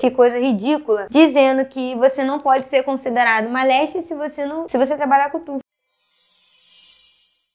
Que coisa ridícula, dizendo que você não pode ser considerado uma leste se você não, se você trabalhar com tudo.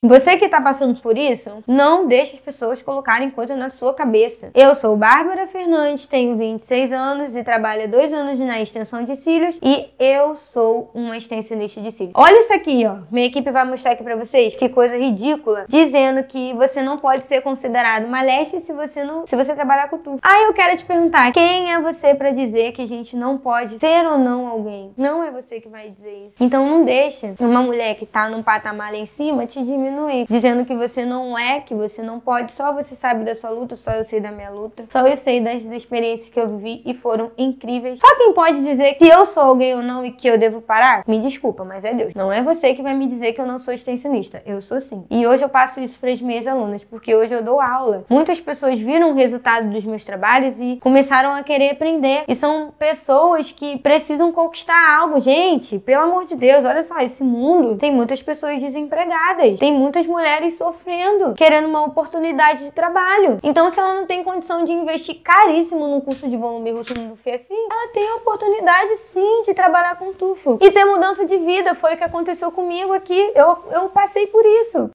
Você que está passando por isso, não deixe as pessoas colocarem coisa na sua cabeça. Eu sou Bárbara Fernandes, tenho 26 anos e trabalho dois anos na extensão de cílios e eu sou uma extensionista de cílios. Olha isso aqui, ó. Minha equipe vai mostrar aqui para vocês que coisa ridícula, dizendo que você não pode ser considerado uma leste se você não, se você trabalhar com tudo. Aí eu quero te perguntar, quem é você para dizer que a gente não pode ser ou não alguém? Não é você que vai dizer isso. Então não deixa uma mulher que tá num patamar lá em cima te diminuir diminuir, dizendo que você não é, que você não pode, só você sabe da sua luta, só eu sei da minha luta, só eu sei das experiências que eu vivi e foram incríveis. Só quem pode dizer que eu sou alguém ou não e que eu devo parar, me desculpa, mas é Deus. Não é você que vai me dizer que eu não sou extensionista, eu sou sim. E hoje eu passo isso para as minhas alunas, porque hoje eu dou aula. Muitas pessoas viram o resultado dos meus trabalhos e começaram a querer aprender. E são pessoas que precisam conquistar algo. Gente, pelo amor de Deus, olha só, esse mundo tem muitas pessoas desempregadas, tem muitas mulheres sofrendo, querendo uma oportunidade de trabalho. Então, se ela não tem condição de investir caríssimo no curso de volume russo no FFI, ela tem a oportunidade sim de trabalhar com tufo e ter mudança de vida. Foi o que aconteceu comigo aqui. Eu, eu passei por isso.